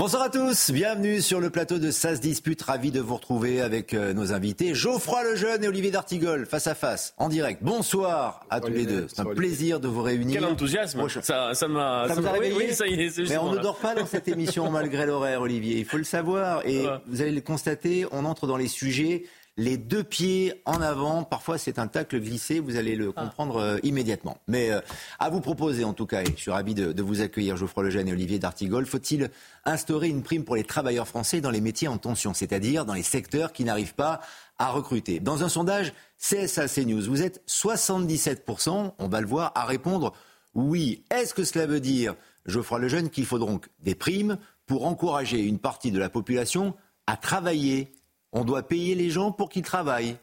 Bonsoir à tous, bienvenue sur le plateau de SAS Dispute. Ravi de vous retrouver avec euh, nos invités Geoffroy Lejeune et Olivier D'Artigol face à face, en direct. Bonsoir à tous les deux. C'est un plaisir de vous réunir. Quel enthousiasme Ça, ça m'a. Ça, vous a réveillé oui, ça y est, Mais on ne dort pas dans cette émission malgré l'horaire, Olivier. Il faut le savoir. Et vous allez le constater, on entre dans les sujets les deux pieds en avant. Parfois, c'est un tacle glissé. Vous allez le ah. comprendre euh, immédiatement. Mais euh, à vous proposer, en tout cas, et je suis ravi de, vous accueillir, Geoffroy Lejeune et Olivier D'Artigol, faut-il instaurer une prime pour les travailleurs français dans les métiers en tension, c'est-à-dire dans les secteurs qui n'arrivent pas à recruter? Dans un sondage CSA CNews, vous êtes 77%, on va le voir, à répondre oui. Est-ce que cela veut dire, Geoffroy Lejeune, qu'il faut donc des primes pour encourager une partie de la population à travailler? On doit payer les gens pour qu'ils travaillent.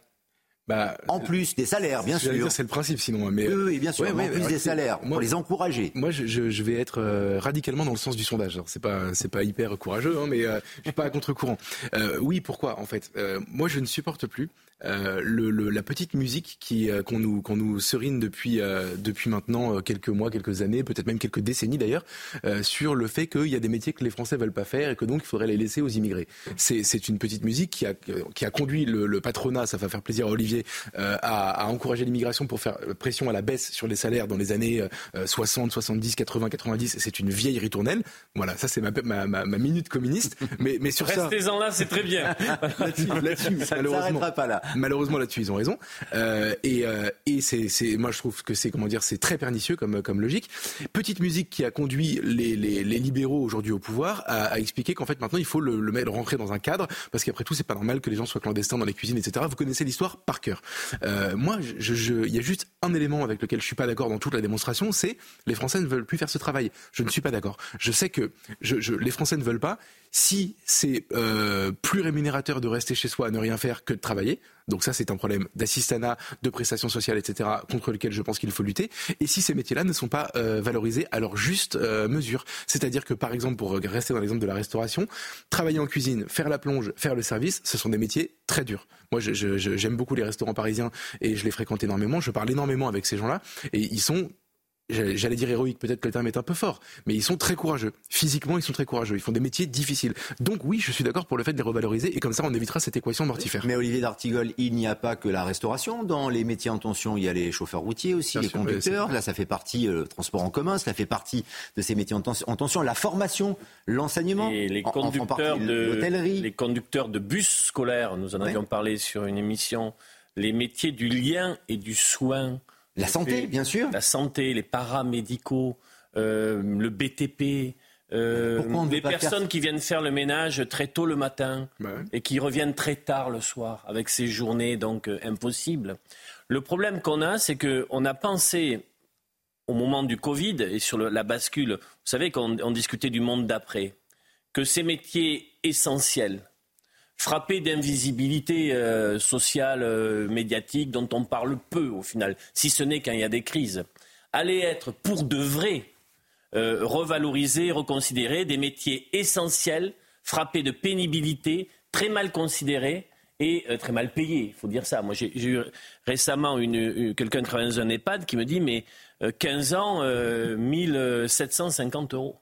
Bah, en plus des salaires, bien sûr. C'est le principe, sinon. Mais, oui, bien sûr. en plus des salaires, pour les encourager. Moi, je, vais être euh, radicalement dans le sens du sondage. C'est pas, c'est pas hyper courageux, hein, mais euh, je suis pas à contre-courant. Euh, oui, pourquoi En fait, moi, je ne supporte plus euh, le, la petite musique qui euh, qu'on nous qu'on nous serine depuis euh, depuis maintenant quelques mois, quelques années, peut-être même quelques décennies d'ailleurs, sur le fait qu'il y a des métiers que les Français veulent pas faire et que donc il faudrait les laisser aux immigrés. C'est c'est une petite musique qui a qui a conduit le, le patronat, ça va faire plaisir à Olivier, à, à, encourager l'immigration pour faire pression à la baisse sur les salaires dans les années 60, 70, 80, 90. C'est une vieille ritournelle. Voilà, ça c'est ma, ma, ma, ma, minute communiste. Mais mais sur ça. Restez-en là, c'est très bien. là-dessus, s'arrêtera pas là. Malheureusement là-dessus ils ont raison. Euh, et euh, et c'est, moi je trouve que c'est comment dire, c'est très pernicieux comme comme logique. Petite musique qui a conduit les, les, les libéraux aujourd'hui au pouvoir à, à expliquer qu'en fait maintenant il faut le, le mettre rentrer dans un cadre parce qu'après tout c'est pas normal que les gens soient clandestins dans les cuisines etc. Vous connaissez l'histoire par cœur. Euh, moi je, je, il y a juste un élément avec lequel je suis pas d'accord dans toute la démonstration, c'est les Français ne veulent plus faire ce travail. Je ne suis pas d'accord. Je sais que les Français ne veulent pas. Si c'est euh, plus rémunérateur de rester chez soi à ne rien faire que de travailler, donc ça c'est un problème d'assistanat, de prestations sociales, etc., contre lequel je pense qu'il faut lutter. Et si ces métiers-là ne sont pas euh, valorisés à leur juste euh, mesure, c'est-à-dire que par exemple, pour rester dans l'exemple de la restauration, travailler en cuisine, faire la plonge, faire le service, ce sont des métiers très durs. Moi, j'aime beaucoup les restaurants parisiens et je les fréquente énormément. Je parle énormément avec ces gens-là et ils sont j'allais dire héroïque, peut-être que le terme est un peu fort, mais ils sont très courageux. Physiquement, ils sont très courageux. Ils font des métiers difficiles. Donc oui, je suis d'accord pour le fait de les revaloriser et comme ça, on évitera cette équation mortifère. Mais Olivier D'Artigol, il n'y a pas que la restauration. Dans les métiers en tension, il y a les chauffeurs routiers aussi, les conducteurs. Là, ça fait partie, euh, le transport en commun, ça fait partie de ces métiers en tension. La formation, l'enseignement, et les conducteurs de les conducteurs de bus scolaires, nous en avions parlé sur une émission. Les métiers du lien et du soin. La santé, bien sûr. La santé, les paramédicaux, euh, le BTP. Euh, les personnes qui viennent faire le ménage très tôt le matin bah et qui reviennent très tard le soir avec ces journées donc euh, impossibles. Le problème qu'on a, c'est qu'on a pensé au moment du Covid et sur la bascule, vous savez qu'on discutait du monde d'après, que ces métiers essentiels, frappé d'invisibilité euh, sociale, euh, médiatique, dont on parle peu au final, si ce n'est quand il y a des crises, allaient être pour de vrai euh, revalorisés, reconsidérés, des métiers essentiels, frappés de pénibilité, très mal considérés et très mal payés. Il faut dire ça. Moi, j'ai eu récemment une, quelqu'un qui travaille dans un EHPAD qui me dit, mais 15 ans, 1750 euros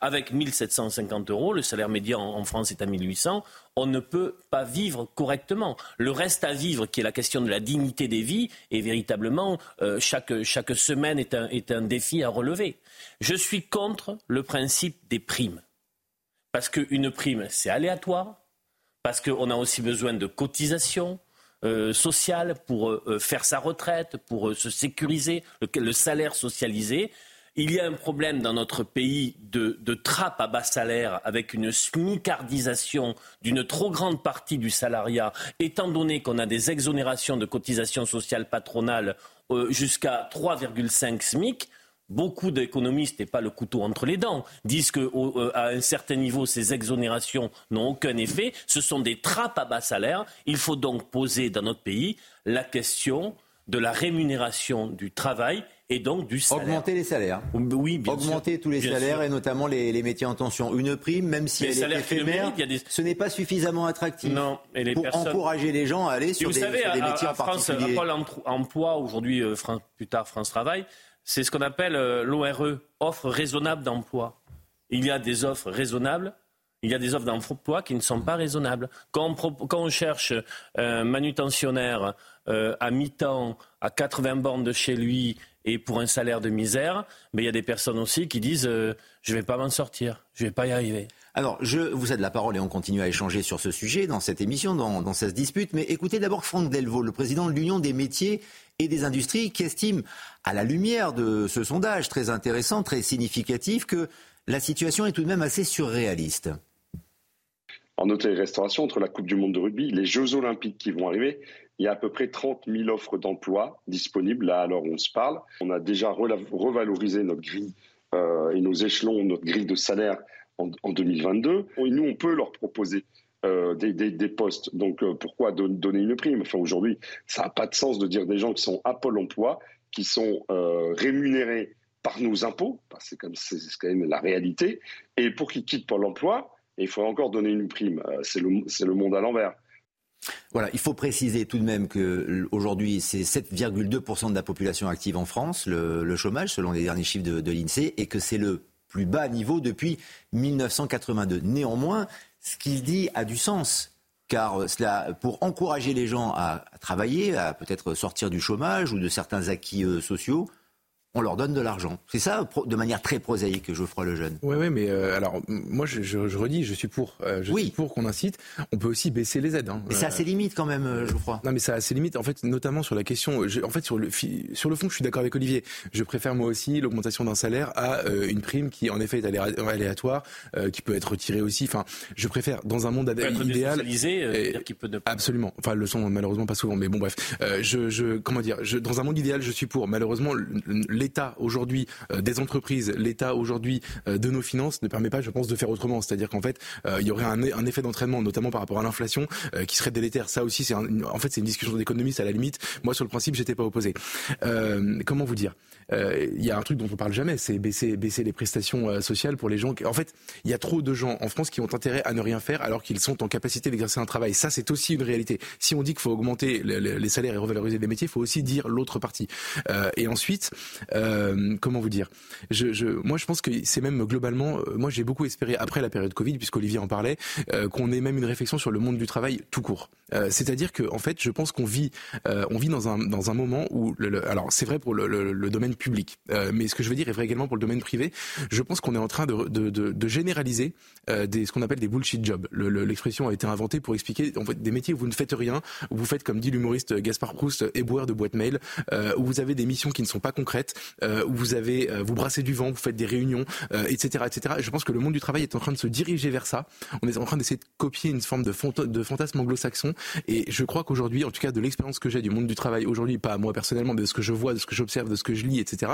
avec 1750 euros, le salaire médian en France est à 1800, on ne peut pas vivre correctement. Le reste à vivre, qui est la question de la dignité des vies, est véritablement, euh, chaque, semaine est un, est un défi à relever. Je suis contre le principe des primes. Parce qu'une prime, c'est aléatoire, parce qu'on a aussi besoin de cotisations, euh, sociales pour euh, faire sa retraite, pour se sécuriser, le, salaire socialisé. Il y a un problème dans notre pays de, de trappe à bas salaire avec une smicardisation d'une trop grande partie du salariat, étant donné qu'on a des exonérations de cotisations sociales patronales euh, jusqu'à 3,5 SMIC. beaucoup d'économistes, et pas le couteau entre les dents, disent qu'à euh, un certain niveau, ces exonérations n'ont aucun effet. Ce sont des trappes à bas salaire. Il faut donc poser dans notre pays la question de la rémunération du travail et donc du salaire. Augmenter les salaires. Oui, bien Augmenter tous les salaires et notamment les, métiers en tension. Une prime, même si elle est éphémère, ce n'est pas suffisamment attractif non, et les pour encourager les gens à aller sur, des, métiers en particulier. Pôle emploi, aujourd'hui, euh, plus tard France Travail, c'est ce qu'on appelle euh, l'ORE, offre raisonnable d'emploi. Il y a des offres raisonnables il y a des offres d'emploi qui ne sont pas raisonnables. Quand on, cherche un manutentionnaire euh, à mi-temps, à 80 bornes de chez lui et pour un salaire de misère, mais il y a des personnes aussi qui disent euh, je ne vais pas m'en sortir, je ne vais pas y arriver. Alors, je vous cède la parole et on continue à échanger sur ce sujet dans cette émission, dans, dans cette dispute. Mais écoutez d'abord Franck Delvaux, le président de l'Union des métiers et des industries, qui estime, à la lumière de ce sondage très intéressant, très significatif, que la situation est tout de même assez surréaliste en hôtellerie et restauration, entre la Coupe du Monde de rugby, les Jeux Olympiques qui vont arriver, il y a à peu près 30 000 offres d'emploi disponibles là alors on se parle. On a déjà revalorisé notre grille euh, et nos échelons, notre grille de salaire en, 2022. Et nous, on peut leur proposer euh, des, postes. Donc euh, pourquoi donner une prime? Enfin aujourd'hui, ça n'a pas de sens de dire des gens qui sont à Pôle Emploi, qui sont rémunérés par nos impôts, c'est quand même la réalité, et pour qu'ils quittent Pôle Emploi, il faut encore donner une prime. C'est le, monde à l'envers. Voilà, il faut préciser tout de même qu'aujourd'hui, c'est 7,2% de la population active en France, le, chômage, selon les derniers chiffres de, l'INSEE, et que c'est le plus bas niveau depuis 1982. Néanmoins, ce qu'il dit a du sens. Car cela, pour encourager les gens à, travailler, à peut-être sortir du chômage ou de certains acquis euh, sociaux, on leur donne de l'argent. C'est ça, de manière très prosaïque, Geoffroy Lejeune. Oui, oui, mais euh, alors, moi, je, je, redis, je suis pour. Euh, je suis pour qu'on incite. On peut aussi baisser les aides. Hein. Mais c'est à ses limites quand même, euh, Geoffroy. Non, mais c'est à ses limites. En fait, notamment sur la question. en fait, sur le, sur le fond, je suis d'accord avec Olivier. Je préfère moi aussi l'augmentation d'un salaire à une prime qui, en effet, est aléatoire, qui peut être retirée aussi. Enfin, je préfère, dans un monde idéal. qui peut ne Absolument. Enfin, le sont malheureusement pas souvent, mais bon, bref. je, je, comment dire, je, dans un monde idéal, je suis pour. Malheureusement, l'État aujourd'hui euh, des entreprises, l'État aujourd'hui euh, de nos finances ne permet pas, je pense, de faire autrement. C'est-à-dire qu'en fait, euh, il y aurait un, effet d'entraînement, notamment par rapport à l'inflation, qui serait délétère. Ça aussi, c'est en fait c'est une discussion d'économiste à la limite. Moi, sur le principe, j'étais pas opposé. comment vous dire? Il y a un truc dont on parle jamais, c'est baisser les prestations sociales pour les gens. En fait, il y a trop de gens en France qui ont intérêt à ne rien faire alors qu'ils sont en capacité d'exercer un travail. Ça, c'est aussi une réalité. Si on dit qu'il faut augmenter les, salaires et revaloriser les métiers, il faut aussi dire l'autre partie. et ensuite, euh, comment vous dire? Moi, je pense que c'est même globalement, euh, moi, j'ai beaucoup espéré après la période Covid, puisqu'Olivier en parlait, euh, qu'on ait même une réflexion sur le monde du travail tout court. C'est-à-dire que, en fait, je pense qu'on vit, on vit dans un moment où, alors, c'est vrai pour le, le, public, mais ce que je veux dire est vrai également pour le domaine privé. Je pense qu'on est en train de, généraliser des ce qu'on appelle des bullshit jobs. L'expression a été inventée pour expliquer des métiers où vous ne faites rien, où vous faites comme dit l'humoriste Gaspard Proust, éboueur de boîte mail, où vous avez des missions qui ne sont pas concrètes, où vous avez, euh, vous brassez du vent, vous faites des réunions, etc., euh, etc. je pense que le monde du travail est en train de se diriger vers ça. On est en train d'essayer de copier une forme de fantasme anglo-saxon. Et je crois qu'aujourd'hui, en tout cas de l'expérience que j'ai du monde du travail aujourd'hui, pas moi personnellement, mais de ce que je vois, de ce que j'observe, de ce que je lis, etc.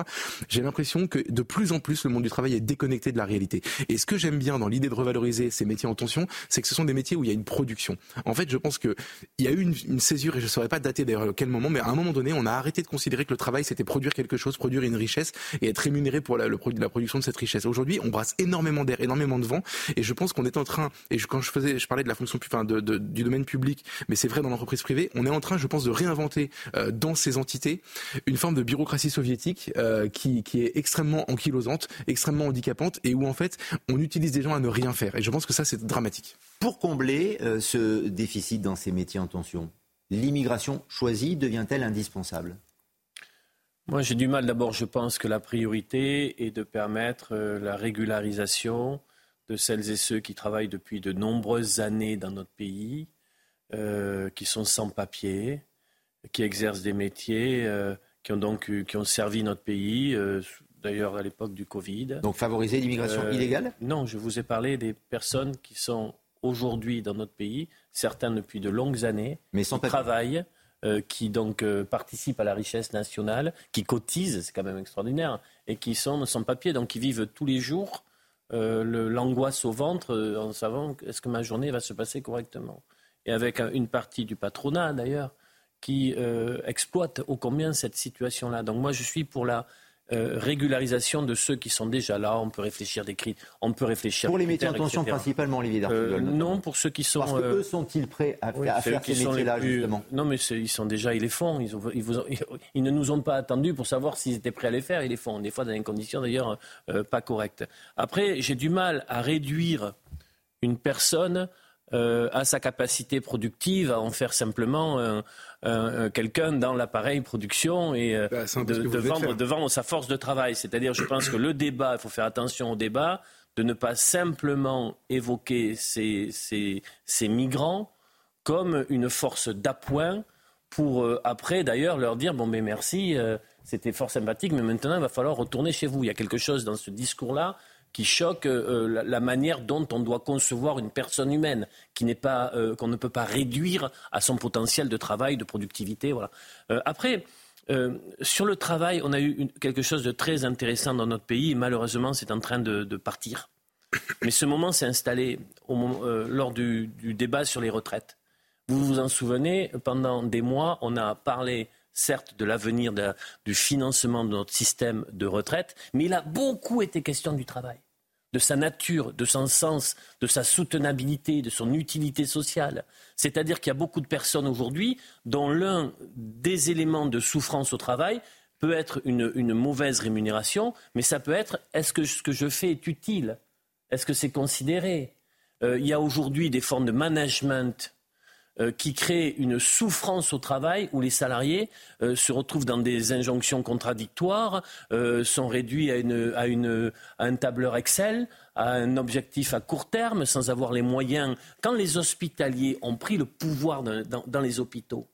J'ai l'impression que de plus en plus le monde du travail est déconnecté de la réalité. Et ce que j'aime bien dans l'idée de revaloriser ces métiers en tension, c'est que ce sont des métiers où il y a une production. En fait, je pense que il y a eu une, une césure et je ne saurais pas dater d'ailleurs quel moment, mais à un moment donné, on a arrêté de considérer que le travail c'était produire quelque chose, produire une richesse et être rémunéré pour la, la production de cette richesse. Aujourd'hui, on brasse énormément d'air, énormément de vent, et je pense qu'on est en train, et quand je faisais, je parlais de la fonction, enfin, de, du domaine public, mais c'est vrai dans l'entreprise privée, on est en train, je pense, de réinventer euh, dans ces entités une forme de bureaucratie soviétique euh, qui, qui est extrêmement ankylosante, extrêmement handicapante, et où en fait, on utilise des gens à ne rien faire. Et je pense que ça, c'est dramatique. Pour combler euh, ce déficit dans ces métiers en tension, l'immigration choisie devient-elle indispensable? Moi, j'ai du mal. D'abord, je pense que la priorité est de permettre euh, la régularisation de celles et ceux qui travaillent depuis de nombreuses années dans notre pays, euh, qui sont sans papier, qui exercent des métiers, euh, qui ont donc qui ont servi notre pays. D'ailleurs, à l'époque du Covid. Donc, favoriser l'immigration illégale? Non, je vous ai parlé des personnes qui sont aujourd'hui dans notre pays, certains depuis de longues années, mais sans qui travaillent qui donc participent à la richesse nationale, qui cotisent, c'est quand même extraordinaire, et qui sont sans papier, donc qui vivent tous les jours l'angoisse au ventre en savant est-ce que ma journée va se passer correctement. Et avec une partie du patronat d'ailleurs qui exploite ô combien cette situation-là. Donc moi je suis pour la euh, régularisation de ceux qui sont déjà là. On peut réfléchir des cris, on peut réfléchir. Pour les métiers en tension principalement, Olivier euh, Non, pour ceux qui sont. Parce que eux sont-ils prêts à, faire ces métiers-là justement? Non, mais ils sont déjà, ils les font. Ils, ils, ne nous ont pas attendus pour savoir s'ils étaient prêts à les faire. Ils les font. Des fois dans des conditions d'ailleurs euh, pas correctes. Après, j'ai du mal à réduire une personne euh, à sa capacité productive, à en faire simplement quelqu'un dans l'appareil production et euh, bah, de, vendre, de, vendre, sa force de travail. C'est-à-dire, je pense que le débat, il faut faire attention au débat, de ne pas simplement évoquer ces, ces, ces migrants comme une force d'appoint pour euh, après d'ailleurs leur dire bon mais merci, c'était fort sympathique, mais maintenant il va falloir retourner chez vous. Il y a quelque chose dans ce discours-là qui choque euh, la, manière dont on doit concevoir une personne humaine, qui euh, qu'on ne peut pas réduire à son potentiel de travail, de productivité. Voilà. Euh, après. sur le travail, on a eu quelque chose de très intéressant dans notre pays et malheureusement, c'est en train de, partir. Mais ce moment s'est installé lors du, débat sur les retraites. Vous vous en souvenez, pendant des mois, on a parlé certes de l'avenir du financement de notre système de retraite, mais il a beaucoup été question du travail, de sa nature, de son sens, de sa soutenabilité, de son utilité sociale. C'est-à-dire qu'il y a beaucoup de personnes aujourd'hui dont l'un des éléments de souffrance au travail peut être une, mauvaise rémunération, mais ça peut être est-ce que ce que je fais est utile? Est-ce que c'est considéré? Euh, Il y a aujourd'hui des formes de management qui crée une souffrance au travail où les salariés euh, se retrouvent dans des injonctions contradictoires, euh, sont réduits à, une, à, une, à un tableur Excel, à un objectif à court terme, sans avoir les moyens. Quand les hospitaliers ont pris le pouvoir dans, dans les hôpitaux,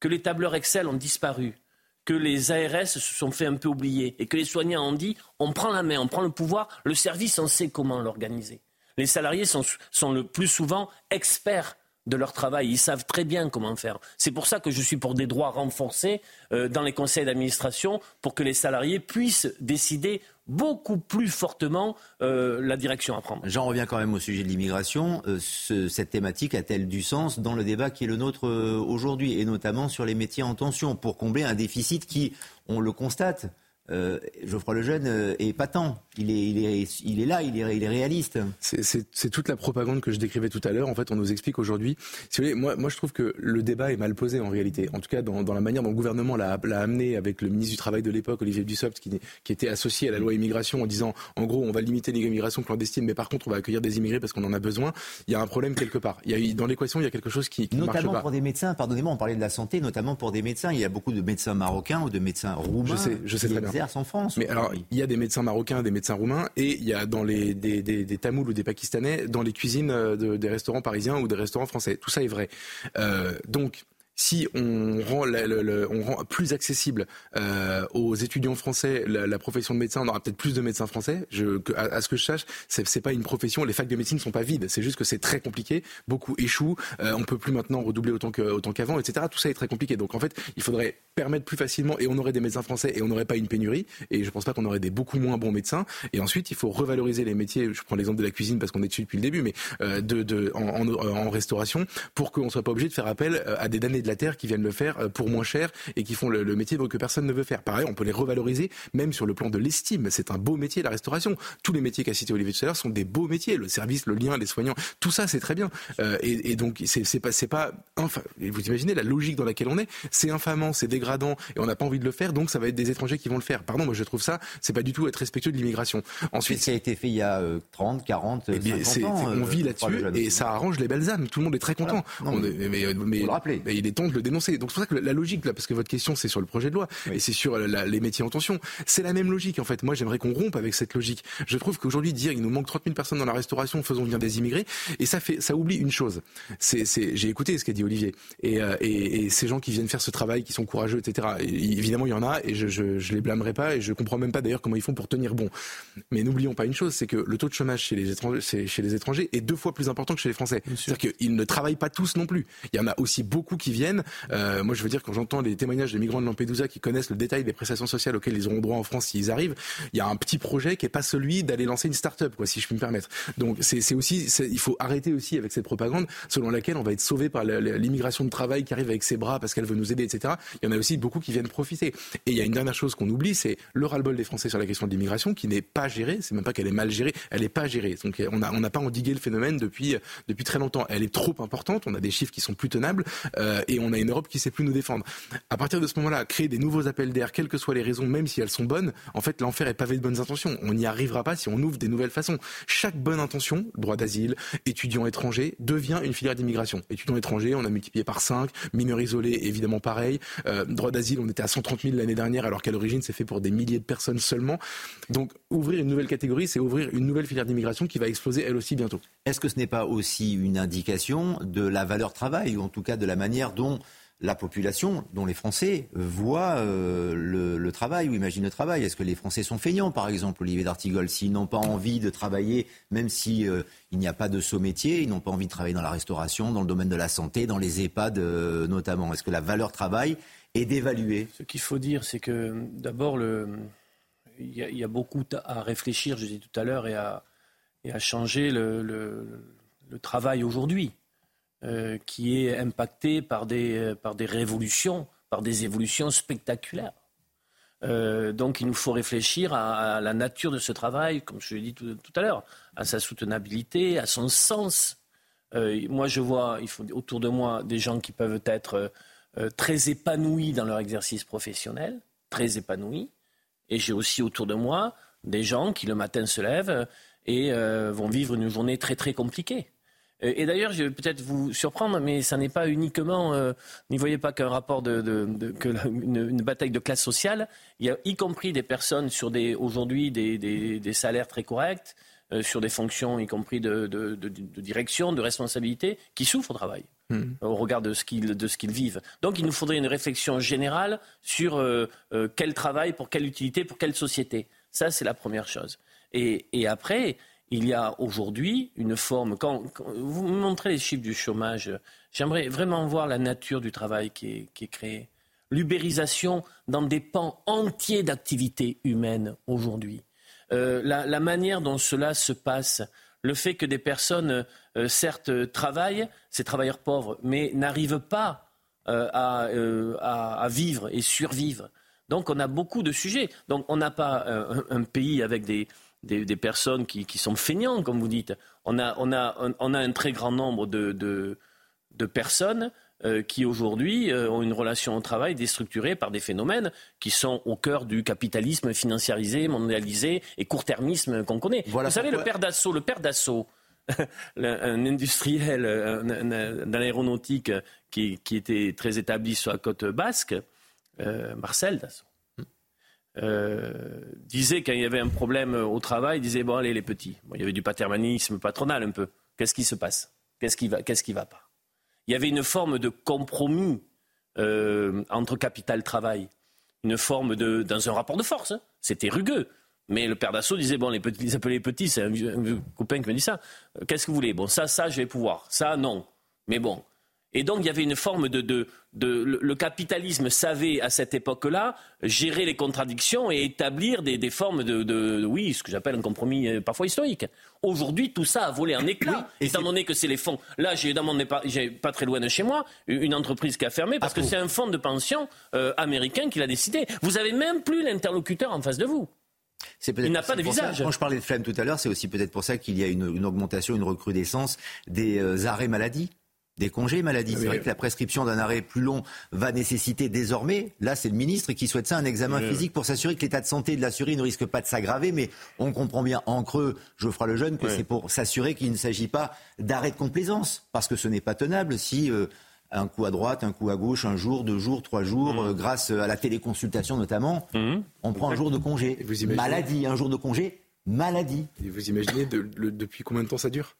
que les tableurs Excel ont disparu, que les ARS se sont fait un peu oublier et que les soignants ont dit on prend la main, on prend le pouvoir, le service, on sait comment l'organiser. Les salariés sont, sont le plus souvent experts de leur travail. Ils savent très bien comment faire. C'est pour ça que je suis pour des droits renforcés euh, dans les conseils d'administration pour que les salariés puissent décider beaucoup plus fortement euh, la direction à prendre. J'en reviens quand même au sujet de l'immigration. Euh, cette thématique a-t-elle du sens dans le débat qui est le nôtre aujourd'hui, et notamment sur les métiers en tension, pour combler un déficit qui, on le constate, euh, Geoffroy Lejeune euh, est patent. Il est, il est, il est là, il est, il est réaliste. C'est toute la propagande que je décrivais tout à l'heure. En fait, on nous explique aujourd'hui. Si vous voulez, moi, moi, je trouve que le débat est mal posé en réalité. En tout cas, dans, dans la manière dont le gouvernement l'a amené avec le ministre du Travail de l'époque, Olivier Dussopt, qui, qui était associé à la loi immigration en disant, en gros, on va limiter l'immigration clandestine, mais par contre, on va accueillir des immigrés parce qu'on en a besoin. Il y a un problème quelque part. Il y a, dans l'équation, il y a quelque chose qui, qui notamment marche pour des médecins. Pardonnez-moi, on parlait de la santé, notamment pour des médecins. Il y a beaucoup de médecins marocains ou de médecins roumains je sais, je sais qui exercent en France. Alors, il y a des médecins marocains, des médecins roumains, et il y a dans les des, des, Tamouls ou des Pakistanais dans les cuisines euh, des restaurants parisiens ou des restaurants français. Tout ça est vrai. Euh, donc si on rend, plus accessible euh, aux étudiants français la, profession de médecin, on aura peut-être plus de médecins français. À, ce que je sache, c'est, c'est pas une profession. Les facs de médecine ne sont pas vides. C'est juste que c'est très compliqué. Beaucoup échouent. Euh, on peut plus maintenant redoubler autant, que, qu'avant, etc. Tout ça est très compliqué. Donc en fait, il faudrait permettre plus facilement et on aurait des médecins français et on n'aurait pas une pénurie. Et je pense pas qu'on aurait des beaucoup moins bons médecins. Et ensuite, il faut revaloriser les métiers. Je prends l'exemple de la cuisine parce qu'on est dessus depuis le début, mais euh, en, restauration pour qu'on soit pas obligé de faire appel euh, à des damnés de la terre qui viennent le faire euh, pour moins cher et qui font le, métier que personne ne veut faire. Pareil, on peut les revaloriser même sur le plan de l'estime. C'est un beau métier, la restauration. Tous les métiers qu'a cité Olivier tout à l'heure sont des beaux métiers. Le service, le lien, les soignants, tout ça, c'est très bien. Euh, et, et, donc, c'est pas, c'est pas, enfin, vous imaginez la logique dans laquelle on est. C'est infamant, c'est dégradant et on n'a pas envie de le faire. Donc, ça va être des étrangers qui vont le faire. Pardon, moi, je trouve ça, c'est pas du tout être respectueux de l'immigration. Ensuite, ça a été fait il y a 30, 40, 50 ans. On vit euh, là-dessus et ça arrange les belles âmes. Tout le monde est très content. mais, mais, mais, il est de le dénoncer. Donc, pour ça que la logique, là, parce que votre question, c'est sur le projet de loi et c'est sur les métiers en tension. C'est la même logique, en fait. Moi, j'aimerais qu'on rompe avec cette logique. Je trouve qu'aujourd'hui, dire il nous manque 30 000 personnes dans la restauration, faisons venir des immigrés, et ça fait, ça oublie une chose. C'est, j'ai écouté ce qu'a dit Olivier, euh, et, et, ces gens qui viennent faire ce travail, qui sont courageux, etc. évidemment, il y en a, et je, je, je les blâmerai pas, et je comprends même pas d'ailleurs comment ils font pour tenir bon. Mais n'oublions pas une chose, c'est que le taux de chômage chez les étrangers, chez les étrangers est deux fois plus important que chez les Français. C'est-à-dire qu'ils ne travaillent pas tous non plus. Il y en a aussi beaucoup qui viennent Euh, moi, je veux dire, quand j'entends les témoignages des migrants de Lampedusa qui connaissent le détail des prestations sociales auxquelles ils auront droit en France s'ils arrivent, il y a un petit projet qui est pas celui d'aller lancer une start-up, si je puis me permettre. Donc, c'est aussi, il faut arrêter aussi avec cette propagande selon laquelle on va être sauvé par l'immigration de travail qui arrive avec ses bras parce qu'elle veut nous aider, etc. Il y en a aussi beaucoup qui viennent profiter. Et il y a une dernière chose qu'on oublie, c'est le ras-le-bol des Français sur la question de l'immigration qui n'est pas gérée. C'est même pas qu'elle est mal gérée, elle n'est pas gérée. Donc, on n'a pas endigué le phénomène depuis depuis très longtemps. Elle est trop importante. On a des chiffres qui sont plus tenables euh, on a une Europe qui sait plus nous défendre. À partir de ce moment-là, créer des nouveaux appels d'air, quelles que soient les raisons, même si elles sont bonnes, en fait, l'enfer est pavé de bonnes intentions. On n'y arrivera pas si on ouvre des nouvelles façons. Chaque bonne intention, droit d'asile, étudiants étrangers, devient une filière d'immigration. Étudiants étrangers, on a multiplié par 5, mineurs isolés, évidemment pareil. Euh, droit d'asile, on était à 130 000 l'année dernière, alors qu'à l'origine, c'est fait pour des milliers de personnes seulement. Donc, ouvrir une nouvelle catégorie, c'est ouvrir une nouvelle filière d'immigration qui va exploser elle aussi bientôt. Est-ce que ce n'est pas aussi une indication de la valeur travail, ou en tout cas de la manière dont la population, dont les Français voient euh, le, travail ou imaginent le travail. Est-ce que les Français sont feignants, par exemple, Olivier d'Artigol, s'ils n'ont pas envie de travailler, même si euh, il n'y a pas de saut métier, ils n'ont pas envie de travailler dans la restauration, dans le domaine de la santé, dans les EHPAD euh, notamment? Est-ce que la valeur travail est d'évaluer Ce qu'il faut dire, c'est que d'abord, il y, a beaucoup à réfléchir, je disais tout à l'heure, et à, changer le travail aujourd'hui. Euh, qui est impacté par des, euh, par des révolutions, par des évolutions spectaculaires. Euh, donc il nous faut réfléchir à, la nature de ce travail, comme je l'ai dit tout, à l'heure, à sa soutenabilité, à son sens. moi, je vois autour de moi des gens qui peuvent être très épanouis dans leur exercice professionnel, très épanouis. Et j'ai aussi autour de moi des gens qui le matin se lèvent et vont vivre une journée très très compliquée. Euh, et d'ailleurs, je vais peut-être vous surprendre, mais ça n'est pas uniquement, euh, n'y voyez pas qu'un rapport de, de, que une, bataille de classe sociale. Il y a y compris des personnes sur des aujourd'hui des, des, des, salaires très corrects, euh, sur des fonctions y compris de, de, direction, de responsabilité, qui souffrent au travail. Hmm. au regard de ce qu'ils de ce qu'ils vivent. Donc, il nous faudrait une réflexion générale sur quel travail, pour quelle utilité, pour quelle société. Ça, c'est la première chose. Et, et après, il y a aujourd'hui une forme. Quand, vous me montrez les chiffres du chômage, j'aimerais vraiment voir la nature du travail qui est, créé. L'ubérisation dans des pans entiers d'activités humaines aujourd'hui. Euh, la, manière dont cela se passe, le fait que des personnes, euh, certes, travaillent, ces travailleurs pauvres, mais n'arrivent pas euh, à, vivre et survivre. Donc on a beaucoup de sujets. Donc on n'a pas un, pays avec des, des, personnes qui, sont feignants, comme vous dites. On a, on a, on a un très grand nombre de, de, personnes euh, qui aujourd'hui euh, ont une relation au travail déstructurée par des phénomènes qui sont au cœur du capitalisme financiarisé, mondialisé et court-termisme qu'on connaît. vous savez, le père d'assaut, le père d'assaut, un industriel dans l'aéronautique qui, qui, était très établi sur la côte basque, euh, Marcel Dassault euh, disait quand il y avait un problème au travail, disait bon allez les petits. il y avait du paternalisme patronal un peu. Qu'est-ce qui se passe? Qu'est-ce qui va Qu'est-ce qui va pas? Il y avait une forme de compromis euh, entre capital travail, une forme de dans un rapport de force. Hein. C'était rugueux. Mais le père d'assaut disait bon les petits, ils appelaient les petits, c'est un, copain qui me dit ça. Euh, qu'est-ce que vous voulez? Bon ça ça je vais pouvoir, ça non. Mais bon, et donc il y avait une forme de, de, le capitalisme savait à cette époque-là gérer les contradictions et établir des, formes de, oui, ce que j'appelle un compromis euh, parfois historique. Aujourd'hui, tout ça a volé en éclat, étant donné que c'est les fonds. Là, j'ai dans mon j'ai pas très loin de chez moi une entreprise qui a fermé parce que c'est un fonds de pension euh, américain qui l'a décidé. Vous n'avez même plus l'interlocuteur en face de vous. Il n'a pas de visage. quand je parlais de flemme tout à l'heure, c'est aussi peut-être pour ça qu'il y a une, augmentation, une recrudescence des euh, arrêts maladie des congés maladie. C'est vrai que la prescription d'un arrêt plus long va nécessiter désormais, là c'est le ministre qui souhaite ça, un examen physique pour s'assurer que l'état de santé de l'assuré ne risque pas de s'aggraver, mais on comprend bien en creux, Geoffroy Lejeune, que c'est pour s'assurer qu'il ne s'agit pas d'arrêt de complaisance, parce que ce n'est pas tenable si... Euh, un coup à droite, un coup à gauche, un jour, deux jours, trois jours, mmh. euh, grâce à la téléconsultation notamment, mmh. on prend un jour de congé. Maladie, un jour de congé, maladie. Et vous imaginez depuis combien de temps ça dure?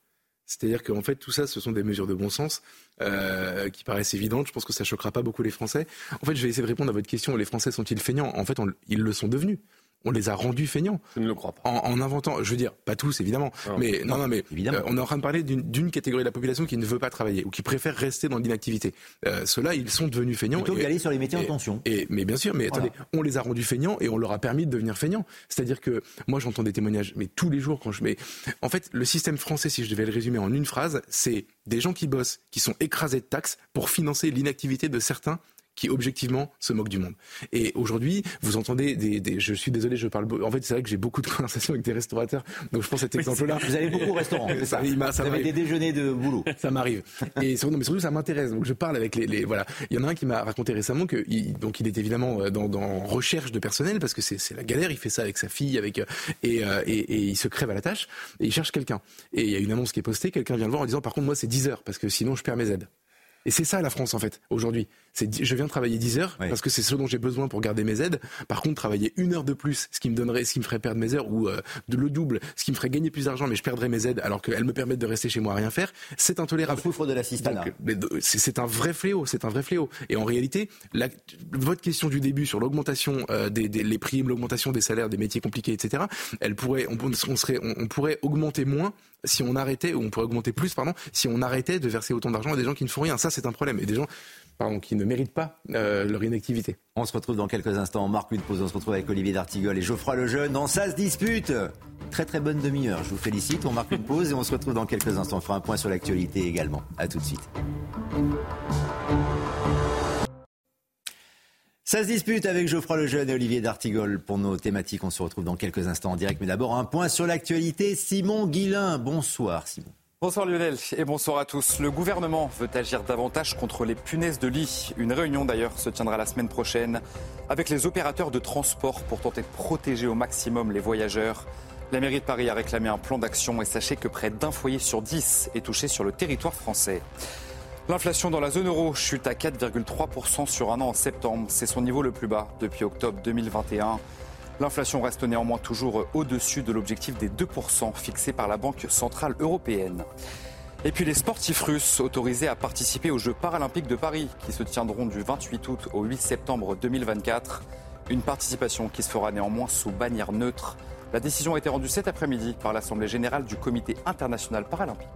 C'est-à-dire qu'en fait, tout ça, ce sont des mesures de bon sens euh, qui paraissent évidentes. Je pense que ça choquera pas beaucoup les Français. En fait, je vais essayer de répondre à votre question. Les Français sont-ils feignants? En fait, ils le sont devenus. On les a rendus feignants. Je ne le crois pas. En, inventant, je veux dire, pas tous évidemment, mais non, non, mais évidemment. Euh, on est en train de parler d'une catégorie de la population qui ne veut pas travailler ou qui préfère rester dans l'inactivité. Euh, Ceux-là, ils sont devenus feignants. Plutôt qu'aller sur les métiers en tension. Et, mais bien sûr, mais attendez, on les a rendus feignants et on leur a permis de devenir feignants. C'est-à-dire que moi, j'entends des témoignages, mais tous les jours quand je mets. En fait, le système français, si je devais le résumer en une phrase, c'est des gens qui bossent, qui sont écrasés de taxes pour financer l'inactivité de certains qui objectivement se moquent du monde. Et aujourd'hui, vous entendez des, des, je suis désolé, je parle. En fait, c'est vrai que j'ai beaucoup de conversations avec des restaurateurs, donc je pense cet exemple-là. Vous allez beaucoup au restaurant. ça, ça vous avez des déjeuners de boulot. Ça m'arrive. Et surtout, mais surtout, ça m'intéresse. Donc je parle avec les, les, voilà. Il y en a un qui m'a raconté récemment que il, donc il est évidemment euh, dans, dans recherche de personnel parce que c'est la galère. Il fait ça avec sa fille, avec euh, et, euh, et, et, il se crève à la tâche et il cherche quelqu'un. Et il y a une annonce qui est postée. Quelqu'un vient le voir en disant par contre moi c'est 10 heures parce que sinon je perds mes aides. Et c'est ça la France en fait aujourd'hui. C'est je viens travailler 10 heures parce que c'est ce dont j'ai besoin pour garder mes aides. Par contre, travailler une heure de plus, ce qui me donnerait, ce qui me ferait perdre mes heures ou euh, de le double, ce qui me ferait gagner plus d'argent, mais je perdrais mes aides alors qu'elles me permettent de rester chez moi à rien faire, c'est intolérable. On souffre de l'assistanat. C'est un vrai fléau, c'est un vrai fléau. Et en réalité, la, votre question du début sur l'augmentation euh, des, des, les primes, l'augmentation des salaires, des métiers compliqués, etc. Elle pourrait, on, on serait, on, on pourrait augmenter moins si on arrêtait, ou on pourrait augmenter plus, pardon, si on arrêtait de verser autant d'argent à des gens qui ne font rien. Ça, c'est un problème. Et des gens qui ne méritent pas euh, leur inactivité. On se retrouve dans quelques instants. On marque une pause. On se retrouve avec Olivier D'Artigol et Geoffroy Lejeune dans Ça se dispute. Très très bonne demi-heure. Je vous félicite. On marque une pause et on se retrouve dans quelques instants. On fera un point sur l'actualité également. À tout de suite. Ça se dispute avec Geoffroy Lejeune et Olivier D'Artigol pour nos thématiques. On se retrouve dans quelques instants en direct. Mais d'abord, un point sur l'actualité. Simon Guillain. Bonsoir, Simon. Bonsoir Lionel et bonsoir à tous. Le gouvernement veut agir davantage contre les punaises de lit. Une réunion d'ailleurs se tiendra la semaine prochaine avec les opérateurs de transport pour tenter de protéger au maximum les voyageurs. La mairie de Paris a réclamé un plan d'action et sachez que près d'un foyer sur dix est touché sur le territoire français. L'inflation dans la zone euro chute à 4,3% sur un an en septembre. C'est son niveau le plus bas depuis octobre 2021. L'inflation reste néanmoins toujours au-dessus de l'objectif des 2% fixé par la Banque centrale européenne. Et puis les sportifs russes autorisés à participer aux Jeux paralympiques de Paris qui se tiendront du 28 août au 8 septembre 2024. Une participation qui se fera néanmoins sous bannière neutre. La décision a été rendue cet après-midi par l'Assemblée générale du Comité international paralympique.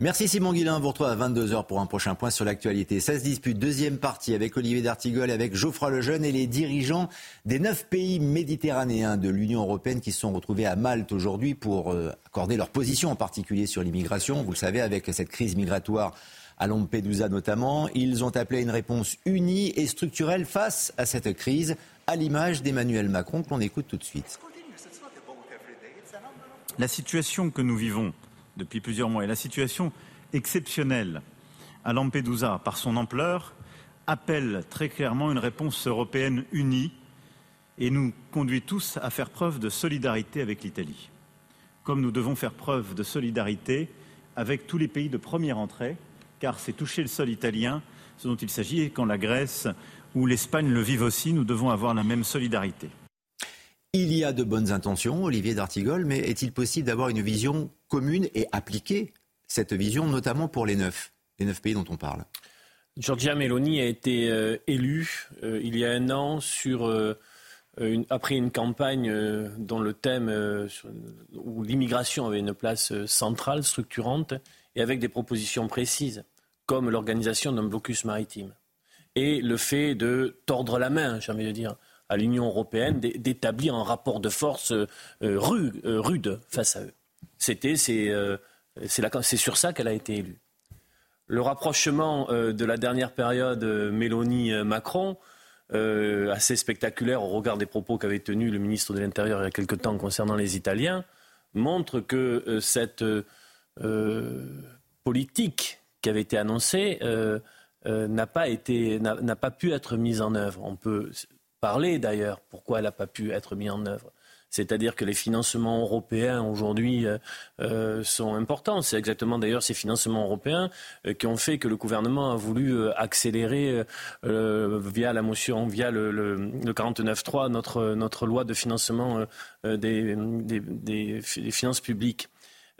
Merci Simon Guillain. Vous retrouvez à 22h pour un prochain point sur l'actualité. Ça se dispute. Deuxième partie avec Olivier D'Artigol, avec Geoffroy Lejeune et les dirigeants des neuf pays méditerranéens de l'Union européenne qui se sont retrouvés à Malte aujourd'hui pour euh, accorder leur position, en particulier sur l'immigration. Vous le savez, avec cette crise migratoire à Lampedusa notamment, ils ont appelé à une réponse unie et structurelle face à cette crise, à l'image d'Emmanuel Macron que l'on écoute tout de suite. La situation que nous vivons depuis plusieurs mois. Et la situation exceptionnelle à Lampedusa, par son ampleur, appelle très clairement une réponse européenne unie et nous conduit tous à faire preuve de solidarité avec l'Italie. Comme nous devons faire preuve de solidarité avec tous les pays de première entrée, car c'est toucher le sol italien ce dont il s'agit, et quand la Grèce ou l'Espagne le vivent aussi, nous devons avoir la même solidarité. Il y a de bonnes intentions, Olivier D'Artigol, mais est-il possible d'avoir une vision commune et appliquer cette vision, notamment pour les neuf, les neuf pays dont on parle? Giorgia Meloni a été euh, élue euh, il y a un an euh, après une campagne dont le thème, où l'immigration avait une place centrale, structurante, et avec des propositions précises, comme l'organisation d'un blocus maritime. Et le fait de tordre la main, j'ai envie de dire, à l'Union européenne d'établir un rapport de force euh, euh, rude, face à eux. Euh, c'est sur ça qu'elle a été élue. Le rapprochement de la dernière période Mélanie-Macron, assez spectaculaire au regard des propos qu'avait tenus le ministre de l'Intérieur il y a quelque temps concernant les Italiens, montre que cette politique qui avait été annoncée n'a pas, pas pu être mise en œuvre. On peut parler d'ailleurs pourquoi elle n'a pas pu être mise en œuvre. C'est-à-dire que les financements européens aujourd'hui euh, euh, sont importants. C'est exactement d'ailleurs ces financements européens euh, qui ont fait que le gouvernement a voulu accélérer via la motion, via le, le, 49.3, notre, notre loi de financement des, des, finances publiques.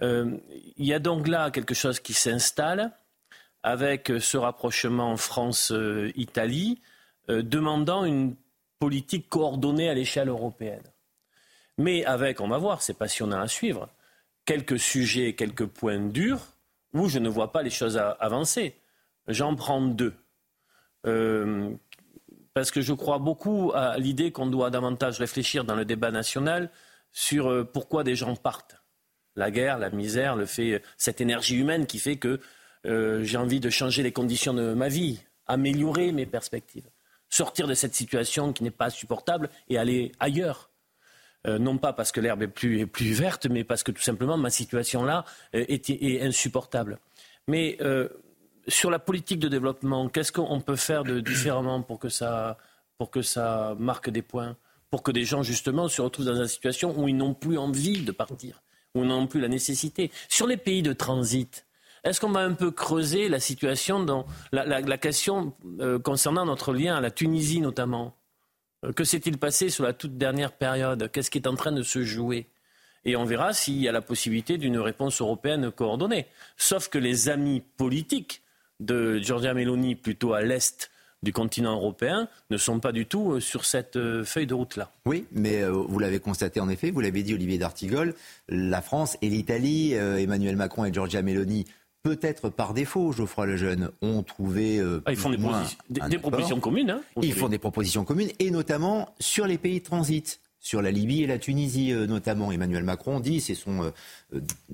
il y a donc là quelque chose qui s'installe avec ce rapprochement France-Italie, demandant une politique coordonnée à l'échelle européenne. Mais avec, on va voir, c'est passionnant à suivre, quelques sujets, quelques points durs où je ne vois pas les choses avancer. J'en prends deux. Euh, parce que je crois beaucoup à l'idée qu'on doit davantage réfléchir dans le débat national sur euh, pourquoi des gens partent. La guerre, la misère, le fait, cette énergie humaine qui fait que euh, j'ai envie de changer les conditions de ma vie, améliorer mes perspectives, sortir de cette situation qui n'est pas supportable et aller ailleurs. Euh, non pas parce que l'herbe est plus, verte, mais parce que tout simplement ma situation là est, est, insupportable. Mais sur la politique de développement, qu'est-ce qu'on peut faire différemment pour que ça, pour que ça marque des points Pour que des gens, justement, se retrouvent dans une situation où ils n'ont plus envie de partir, où ils n'ont plus la nécessité? Sur les pays de transit, est-ce qu'on va un peu creuser la situation dans la, question euh, concernant notre lien à la Tunisie notamment? Euh, Que s'est-il passé sur la toute dernière période? Qu'est-ce qui est en train de se jouer? Et on verra s'il y a la possibilité d'une réponse européenne coordonnée. Sauf que les amis politiques de Giorgia Meloni plutôt à l'est du continent européen ne sont pas du tout euh, sur cette feuille de route-là. Oui, mais vous l'avez constaté en effet, vous l'avez dit Olivier d'Artigol, la France et l'Italie, Emmanuel Macron et Giorgia Meloni, peut-être par défaut, Geoffroy Lejeune, ont trouvé... Ah, ils font des, propositions communes. Hein, ils font des propositions communes, et notamment sur les pays de transit sur la Libye et la Tunisie notamment. Emmanuel Macron dit, c'est son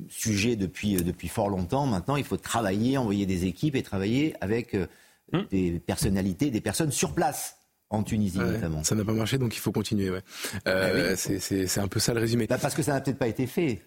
sujet depuis, depuis fort longtemps. Maintenant, il faut travailler, envoyer des équipes et travailler avec Hmm des personnalités, des personnes sur place en Tunisie notamment. Ça n'a pas marché, donc il faut continuer. Ouais. Euh, bah c'est un peu ça le résumé. Bah parce que ça n'a peut-être pas été fait.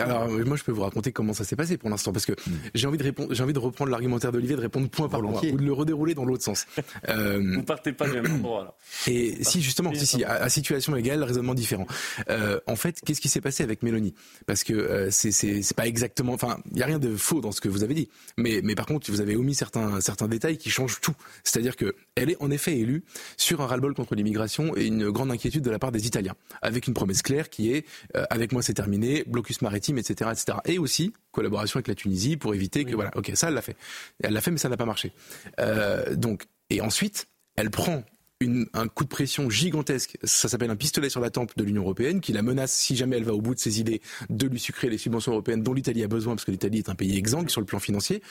Alors moi je peux vous raconter comment ça s'est passé pour l'instant parce que hmm. j'ai envie de répondre, j'ai envie de reprendre l'argumentaire d'Olivier, de répondre point par point ou de le redérouler dans l'autre sens. Euh... Vous partez pas du même endroit là. Et si justement, si, si, à, situation égale, raisonnement différent. Euh, en fait, qu'est-ce qui s'est passé avec Mélanie? Parce que euh, c'est c'est pas exactement, enfin, il y a rien de faux dans ce que vous avez dit, mais mais par contre vous avez omis certains certains détails qui changent tout. C'est-à-dire que elle est en effet élue sur un ras-le-bol contre l'immigration et une grande inquiétude de la part des Italiens, avec une promesse claire qui est euh, avec moi c'est terminé, blocus maritime, etc., etc. Et aussi collaboration avec la Tunisie pour éviter que voilà, ok, ça elle l'a fait, elle l'a fait, mais ça n'a pas marché. Euh, donc et ensuite elle prend une, un coup de pression gigantesque, ça s'appelle un pistolet sur la tempe de l'Union européenne, qui la menace, si jamais elle va au bout de ses idées, de lui sucrer les subventions européennes dont l'Italie a besoin, parce que l'Italie est un pays exsangue sur le plan financier.